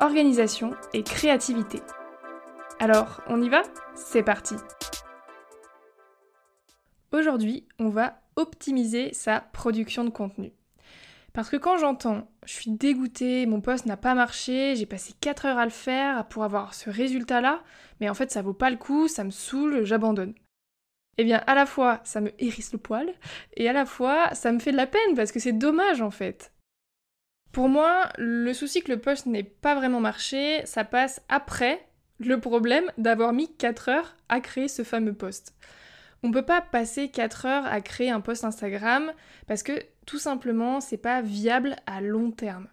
organisation et créativité. Alors, on y va? C'est parti Aujourd'hui, on va optimiser sa production de contenu. Parce que quand j'entends je suis dégoûtée, mon poste n'a pas marché, j'ai passé 4 heures à le faire pour avoir ce résultat-là, mais en fait ça vaut pas le coup, ça me saoule, j'abandonne. Eh bien, à la fois ça me hérisse le poil, et à la fois ça me fait de la peine parce que c'est dommage en fait. Pour moi, le souci que le poste n'ait pas vraiment marché, ça passe après le problème d'avoir mis 4 heures à créer ce fameux poste. On peut pas passer 4 heures à créer un post Instagram parce que tout simplement c'est pas viable à long terme.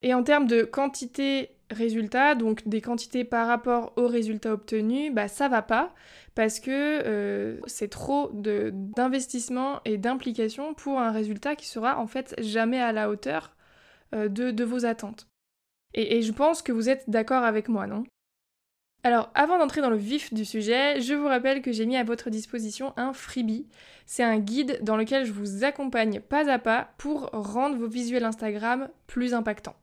Et en termes de quantité résultat, donc des quantités par rapport aux résultats obtenus, bah ça va pas parce que euh, c'est trop d'investissement et d'implication pour un résultat qui sera en fait jamais à la hauteur euh, de, vos attentes. et je pense que vous êtes d'accord avec moi, non? Alors, avant d'entrer dans le vif du sujet, je vous rappelle que j'ai mis à votre disposition un freebie. C'est un guide dans lequel je vous accompagne pas à pas pour rendre vos visuels Instagram plus impactants.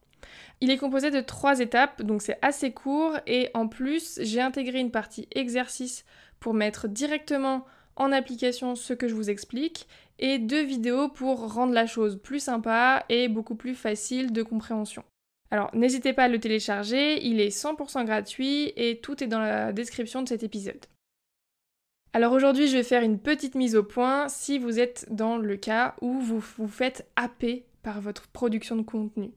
Il est composé de trois étapes, donc c'est assez court, et en plus, j'ai intégré une partie exercice pour mettre directement en application ce que je vous explique, et deux vidéos pour rendre la chose plus sympa et beaucoup plus facile de compréhension. Alors n'hésitez pas à le télécharger, il est 100% gratuit et tout est dans la description de cet épisode. Alors aujourd'hui je vais faire une petite mise au point si vous êtes dans le cas où vous vous faites happer par votre production de contenu,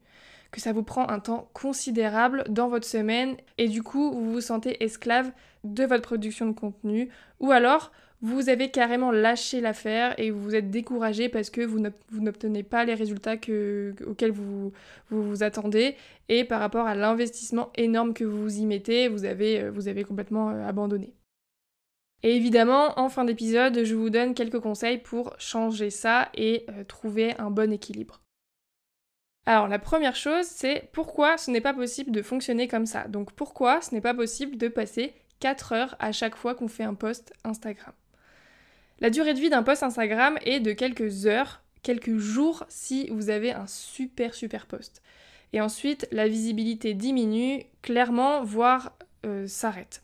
que ça vous prend un temps considérable dans votre semaine et du coup vous vous sentez esclave de votre production de contenu ou alors vous avez carrément lâché l'affaire et vous vous êtes découragé parce que vous n'obtenez pas les résultats auxquels vous, vous, attendez et par rapport à l'investissement énorme que vous y mettez, vous avez, euh, vous avez complètement euh, abandonné. Et évidemment, en fin d'épisode, je vous donne quelques conseils pour changer ça et euh, trouver un bon équilibre. Alors la première chose, c'est pourquoi ce n'est pas possible de fonctionner comme ça? Donc pourquoi ce n'est pas possible de passer 4 heures à chaque fois qu'on fait un post Instagram? La durée de vie d'un post Instagram est de quelques heures, quelques jours si vous avez un super super post. Et ensuite, la visibilité diminue clairement, voire euh, s'arrête.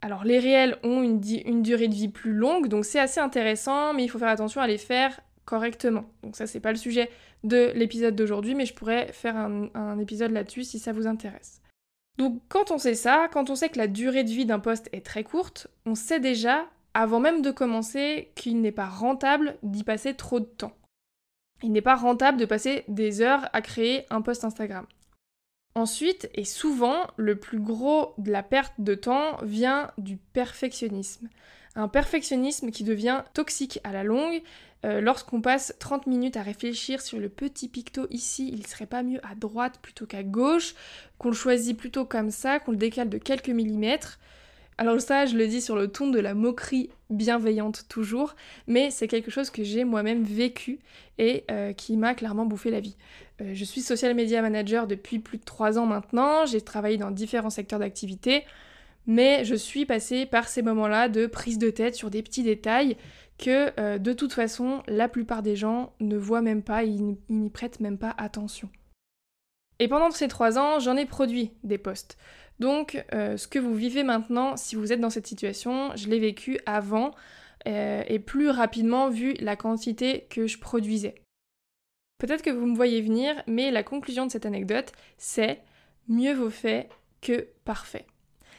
Alors les réels ont une, durée de vie plus longue, donc c'est assez intéressant, mais il faut faire attention à les faire correctement. Donc ça c'est pas le sujet de l'épisode d'aujourd'hui, mais je pourrais faire un, un épisode là-dessus si ça vous intéresse. Donc quand on sait ça, quand on sait que la durée de vie d'un post est très courte, on sait déjà avant même de commencer qu'il n'est pas rentable d'y passer trop de temps. Il n'est pas rentable de passer des heures à créer un post Instagram. Ensuite, et souvent, le plus gros de la perte de temps vient du perfectionnisme. Un perfectionnisme qui devient toxique à la longue. Euh, lorsqu'on passe 30 minutes à réfléchir sur le petit picto ici, il serait pas mieux à droite plutôt qu'à gauche, qu'on le choisit plutôt comme ça, qu'on le décale de quelques millimètres. Alors ça, je le dis sur le ton de la moquerie bienveillante toujours, mais c'est quelque chose que j'ai moi-même vécu et euh, qui m'a clairement bouffé la vie. Euh, je suis social media manager depuis plus de 3 ans maintenant, j'ai travaillé dans différents secteurs d'activité, mais je suis passée par ces moments-là de prise de tête sur des petits détails que euh, de toute façon la plupart des gens ne voient même pas, ils n'y prêtent même pas attention. Et pendant ces 3 ans, j'en ai produit des posts. Donc, euh, ce que vous vivez maintenant, si vous êtes dans cette situation, je l'ai vécu avant euh, et plus rapidement vu la quantité que je produisais. Peut-être que vous me voyez venir, mais la conclusion de cette anecdote, c'est mieux vaut fait que parfait.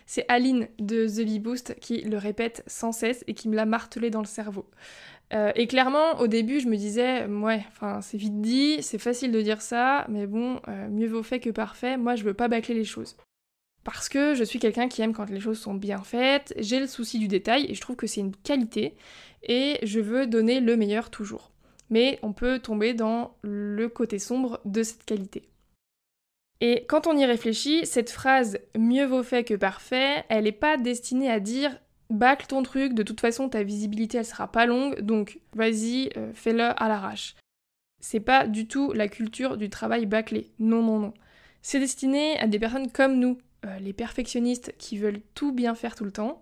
C'est Aline de The Bee Boost qui le répète sans cesse et qui me l'a martelé dans le cerveau. Euh, et clairement, au début, je me disais, ouais, enfin, c'est vite dit, c'est facile de dire ça, mais bon, mieux vaut fait que parfait. Moi, je veux pas bâcler les choses. Parce que je suis quelqu'un qui aime quand les choses sont bien faites, j'ai le souci du détail et je trouve que c'est une qualité et je veux donner le meilleur toujours. Mais on peut tomber dans le côté sombre de cette qualité. Et quand on y réfléchit, cette phrase mieux vaut fait que parfait, elle n'est pas destinée à dire bâcle ton truc, de toute façon ta visibilité elle sera pas longue, donc vas-y, euh, fais-le à l'arrache. C'est pas du tout la culture du travail bâclé. Non, non, non. C'est destiné à des personnes comme nous, euh, les perfectionnistes qui veulent tout bien faire tout le temps.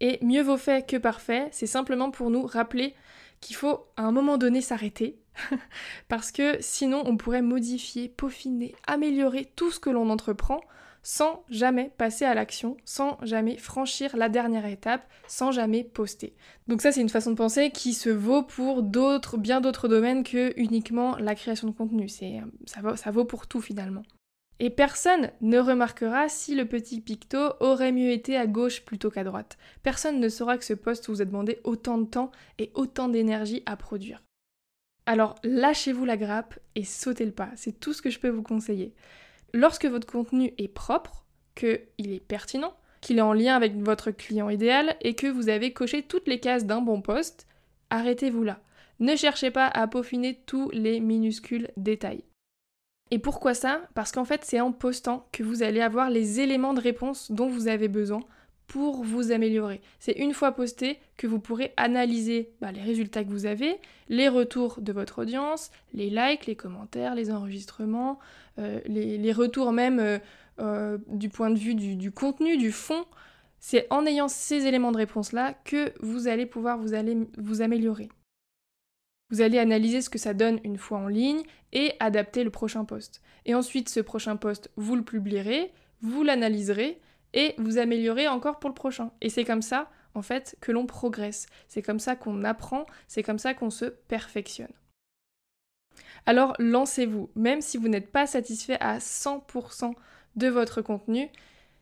Et mieux vaut fait que parfait, c'est simplement pour nous rappeler qu'il faut à un moment donné s'arrêter, parce que sinon on pourrait modifier, peaufiner, améliorer tout ce que l'on entreprend sans jamais passer à l'action, sans jamais franchir la dernière étape, sans jamais poster. Donc ça c'est une façon de penser qui se vaut pour d'autres, bien d'autres domaines que uniquement la création de contenu. Vaut, ça vaut pour tout finalement. Et personne ne remarquera si le petit picto aurait mieux été à gauche plutôt qu'à droite. Personne ne saura que ce poste vous a demandé autant de temps et autant d'énergie à produire. Alors lâchez-vous la grappe et sautez le pas, c'est tout ce que je peux vous conseiller. Lorsque votre contenu est propre, qu'il est pertinent, qu'il est en lien avec votre client idéal et que vous avez coché toutes les cases d'un bon poste, arrêtez-vous là. Ne cherchez pas à peaufiner tous les minuscules détails. Et pourquoi ça? Parce qu'en fait, c'est en postant que vous allez avoir les éléments de réponse dont vous avez besoin pour vous améliorer. C'est une fois posté que vous pourrez analyser bah, les résultats que vous avez, les retours de votre audience, les likes, les commentaires, les enregistrements, euh, les, retours même euh, euh, du point de vue du, du contenu, du fond. C'est en ayant ces éléments de réponse-là que vous allez pouvoir vous, allez, vous améliorer. Vous allez analyser ce que ça donne une fois en ligne et adapter le prochain post. Et ensuite, ce prochain post, vous le publierez, vous l'analyserez et vous améliorez encore pour le prochain. Et c'est comme ça, en fait, que l'on progresse. C'est comme ça qu'on apprend, c'est comme ça qu'on se perfectionne. Alors lancez-vous, même si vous n'êtes pas satisfait à 100% de votre contenu,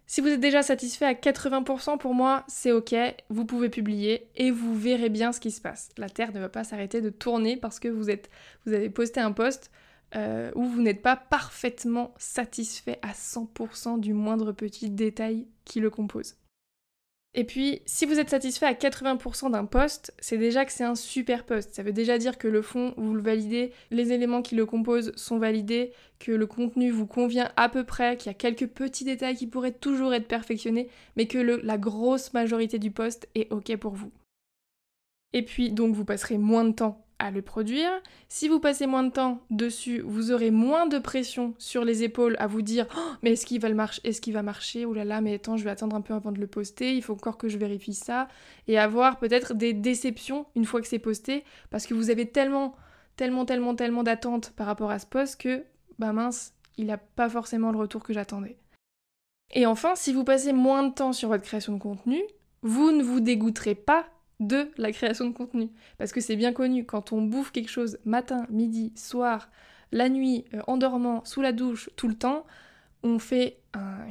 si vous êtes déjà satisfait à 80%, pour moi, c'est ok, vous pouvez publier et vous verrez bien ce qui se passe. La Terre ne va pas s'arrêter de tourner parce que vous, êtes, vous avez posté un post euh, où vous n'êtes pas parfaitement satisfait à 100% du moindre petit détail qui le compose. Et puis, si vous êtes satisfait à 80% d'un poste, c'est déjà que c'est un super poste. Ça veut déjà dire que le fond, vous le validez, les éléments qui le composent sont validés, que le contenu vous convient à peu près, qu'il y a quelques petits détails qui pourraient toujours être perfectionnés, mais que la grosse majorité du poste est OK pour vous. Et puis, donc, vous passerez moins de temps à le produire. Si vous passez moins de temps dessus, vous aurez moins de pression sur les épaules à vous dire oh, mais est-ce qu'il va marcher Est-ce qu'il va marcher Oh là là, mais attends, je vais attendre un peu avant de le poster, il faut encore que je vérifie ça et avoir peut-être des déceptions une fois que c'est posté parce que vous avez tellement tellement tellement tellement d'attentes par rapport à ce post que bah mince, il n'a pas forcément le retour que j'attendais. Et enfin, si vous passez moins de temps sur votre création de contenu, vous ne vous dégoûterez pas de la création de contenu. Parce que c'est bien connu, quand on bouffe quelque chose matin, midi, soir, la nuit, euh, en dormant, sous la douche, tout le temps, on fait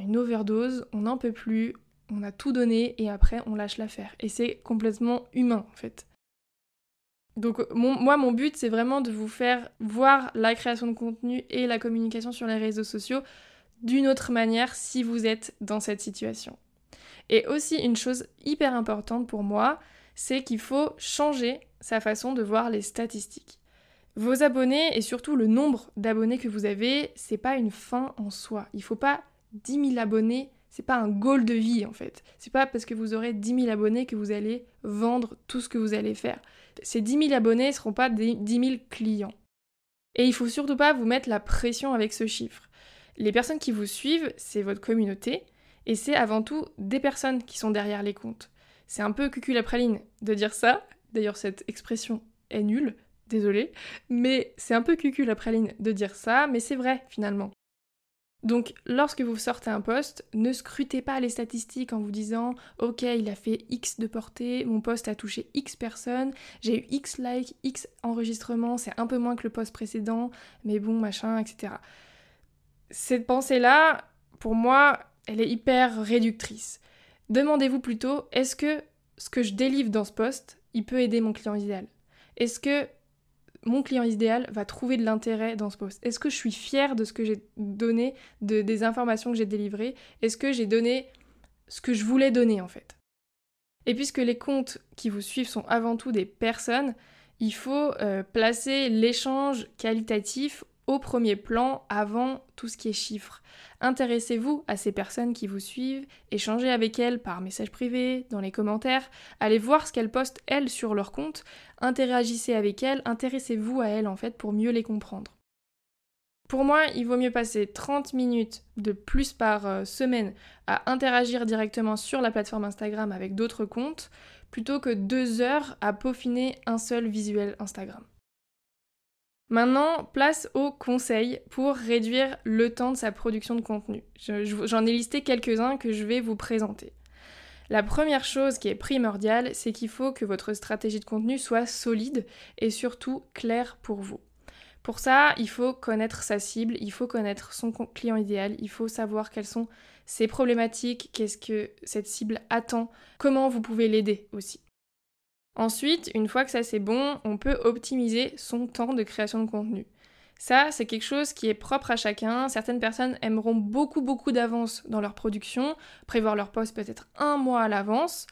une overdose, on n'en peut plus, on a tout donné et après on lâche l'affaire. Et c'est complètement humain en fait. Donc moi mon but c'est vraiment de vous faire voir la création de contenu et la communication sur les réseaux sociaux d'une autre manière si vous êtes dans cette situation. Et aussi une chose hyper importante pour moi, c'est qu'il faut changer sa façon de voir les statistiques. Vos abonnés et surtout le nombre d'abonnés que vous avez, c'est pas une fin en soi. Il faut pas 10 000 abonnés, c'est pas un goal de vie en fait. C'est pas parce que vous aurez 10 000 abonnés que vous allez vendre tout ce que vous allez faire. Ces 10 000 abonnés ne seront pas 10 000 clients. Et il faut surtout pas vous mettre la pression avec ce chiffre. Les personnes qui vous suivent, c'est votre communauté, et c'est avant tout des personnes qui sont derrière les comptes. C'est un peu cucul praline de dire ça. D'ailleurs, cette expression est nulle, désolé. Mais c'est un peu cucul praline de dire ça, mais c'est vrai finalement. Donc, lorsque vous sortez un post, ne scrutez pas les statistiques en vous disant Ok, il a fait X de portée, mon post a touché X personnes, j'ai eu X likes, X enregistrements, c'est un peu moins que le post précédent, mais bon, machin, etc. Cette pensée-là, pour moi, elle est hyper réductrice. Demandez-vous plutôt, est-ce que ce que je délivre dans ce poste, il peut aider mon client idéal? Est-ce que mon client idéal va trouver de l'intérêt dans ce poste? Est-ce que je suis fière de ce que j'ai donné, de, des informations que j'ai délivrées? Est-ce que j'ai donné ce que je voulais donner en fait? Et puisque les comptes qui vous suivent sont avant tout des personnes, il faut euh, placer l'échange qualitatif au premier plan avant tout ce qui est chiffres. Intéressez-vous à ces personnes qui vous suivent, échangez avec elles par message privé, dans les commentaires, allez voir ce qu'elles postent elles sur leur compte, interagissez avec elles, intéressez-vous à elles en fait pour mieux les comprendre. Pour moi, il vaut mieux passer 30 minutes de plus par euh, semaine à interagir directement sur la plateforme Instagram avec d'autres comptes plutôt que deux heures à peaufiner un seul visuel Instagram. Maintenant, place aux conseils pour réduire le temps de sa production de contenu. J'en ai listé quelques-uns que je vais vous présenter. La première chose qui est primordiale, c'est qu'il faut que votre stratégie de contenu soit solide et surtout claire pour vous. Pour ça, il faut connaître sa cible, il faut connaître son client idéal, il faut savoir quelles sont ses problématiques, qu'est-ce que cette cible attend, comment vous pouvez l'aider aussi. Ensuite, une fois que ça c'est bon, on peut optimiser son temps de création de contenu. Ça, c'est quelque chose qui est propre à chacun. Certaines personnes aimeront beaucoup beaucoup d'avance dans leur production, prévoir leur poste peut-être un mois à l'avance,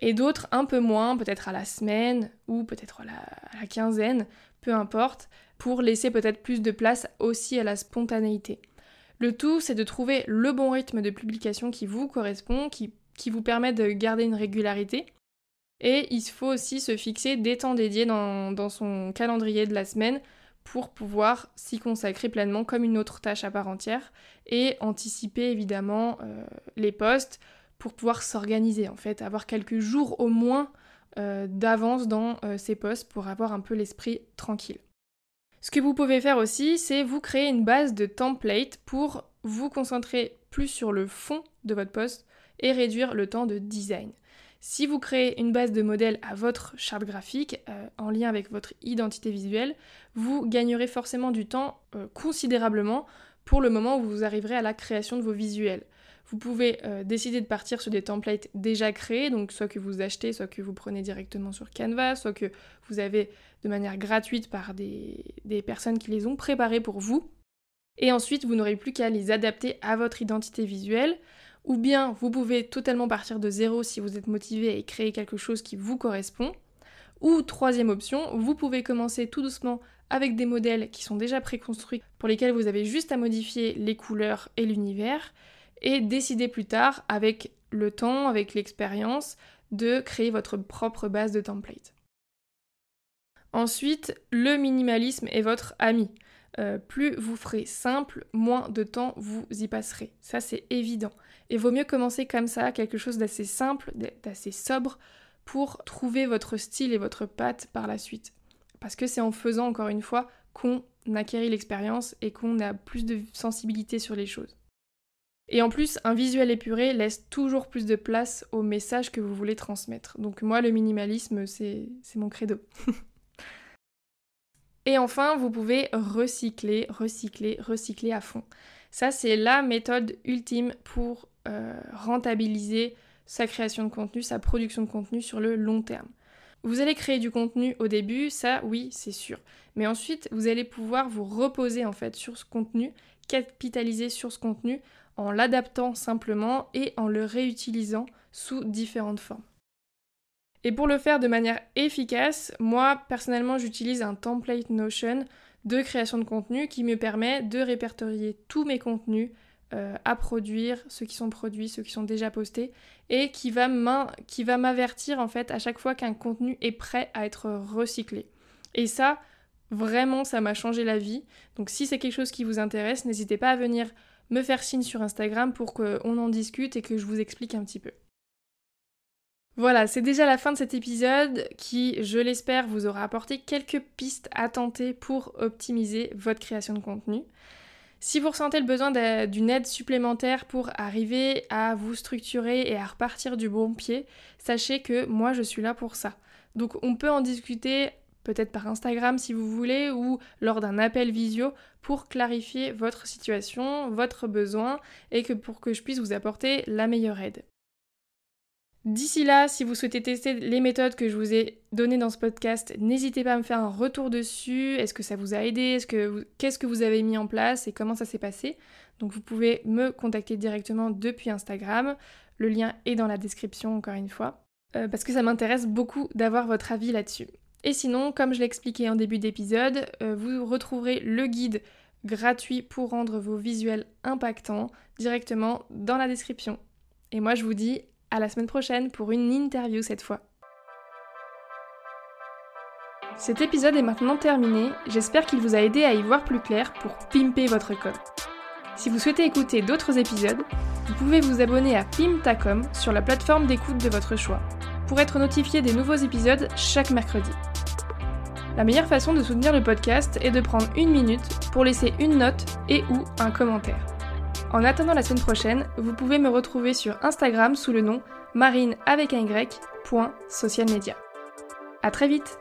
et d'autres un peu moins, peut-être à la semaine ou peut-être à la, quinzaine, peu importe, pour laisser peut-être plus de place aussi à la spontanéité. Le tout, c'est de trouver le bon rythme de publication qui vous correspond, qui, qui vous permet de garder une régularité et il faut aussi se fixer des temps dédiés dans, son calendrier de la semaine pour pouvoir s'y consacrer pleinement comme une autre tâche à part entière et anticiper évidemment euh, les postes pour pouvoir s'organiser en fait, avoir quelques jours au moins euh, d'avance dans euh, ces postes pour avoir un peu l'esprit tranquille. Ce que vous pouvez faire aussi, c'est vous créer une base de template pour vous concentrer plus sur le fond de votre poste et réduire le temps de design. Si vous créez une base de modèles à votre charte graphique euh, en lien avec votre identité visuelle, vous gagnerez forcément du temps euh, considérablement pour le moment où vous arriverez à la création de vos visuels. Vous pouvez euh, décider de partir sur des templates déjà créés, donc soit que vous achetez, soit que vous prenez directement sur Canva, soit que vous avez de manière gratuite par des, des personnes qui les ont préparés pour vous. Et ensuite, vous n'aurez plus qu'à les adapter à votre identité visuelle. Ou bien vous pouvez totalement partir de zéro si vous êtes motivé et créer quelque chose qui vous correspond. Ou troisième option, vous pouvez commencer tout doucement avec des modèles qui sont déjà préconstruits pour lesquels vous avez juste à modifier les couleurs et l'univers et décider plus tard avec le temps, avec l'expérience, de créer votre propre base de template. Ensuite, le minimalisme est votre ami. Euh, plus vous ferez simple, moins de temps vous y passerez. Ça, c'est évident. Et vaut mieux commencer comme ça, quelque chose d'assez simple, d'assez sobre, pour trouver votre style et votre patte par la suite. Parce que c'est en faisant, encore une fois, qu'on acquérit l'expérience et qu'on a plus de sensibilité sur les choses. Et en plus, un visuel épuré laisse toujours plus de place au message que vous voulez transmettre. Donc moi, le minimalisme, c'est mon credo. Et enfin, vous pouvez recycler, recycler, recycler à fond. Ça, c'est la méthode ultime pour euh, rentabiliser sa création de contenu, sa production de contenu sur le long terme. Vous allez créer du contenu au début, ça oui, c'est sûr. Mais ensuite, vous allez pouvoir vous reposer en fait sur ce contenu, capitaliser sur ce contenu en l'adaptant simplement et en le réutilisant sous différentes formes. Et pour le faire de manière efficace, moi personnellement j'utilise un template Notion de création de contenu qui me permet de répertorier tous mes contenus euh, à produire, ceux qui sont produits, ceux qui sont déjà postés, et qui va m'avertir en fait à chaque fois qu'un contenu est prêt à être recyclé. Et ça, vraiment, ça m'a changé la vie. Donc si c'est quelque chose qui vous intéresse, n'hésitez pas à venir me faire signe sur Instagram pour qu'on en discute et que je vous explique un petit peu. Voilà, c'est déjà la fin de cet épisode qui, je l'espère, vous aura apporté quelques pistes à tenter pour optimiser votre création de contenu. Si vous ressentez le besoin d'une aide supplémentaire pour arriver à vous structurer et à repartir du bon pied, sachez que moi je suis là pour ça. Donc on peut en discuter peut-être par Instagram si vous voulez ou lors d'un appel visio pour clarifier votre situation, votre besoin et que pour que je puisse vous apporter la meilleure aide. D'ici là, si vous souhaitez tester les méthodes que je vous ai données dans ce podcast, n'hésitez pas à me faire un retour dessus. Est-ce que ça vous a aidé? Qu'est-ce que vous avez mis en place et comment ça s'est passé? Donc vous pouvez me contacter directement depuis Instagram. Le lien est dans la description encore une fois. Euh, parce que ça m'intéresse beaucoup d'avoir votre avis là-dessus. Et sinon, comme je l'ai expliqué en début d'épisode, euh, vous retrouverez le guide gratuit pour rendre vos visuels impactants directement dans la description. Et moi je vous dis à la semaine prochaine pour une interview cette fois. Cet épisode est maintenant terminé, j'espère qu'il vous a aidé à y voir plus clair pour pimper votre code. Si vous souhaitez écouter d'autres épisodes, vous pouvez vous abonner à Pimtacom sur la plateforme d'écoute de votre choix pour être notifié des nouveaux épisodes chaque mercredi. La meilleure façon de soutenir le podcast est de prendre une minute pour laisser une note et ou un commentaire. En attendant la semaine prochaine, vous pouvez me retrouver sur Instagram sous le nom marine avec un y, A très vite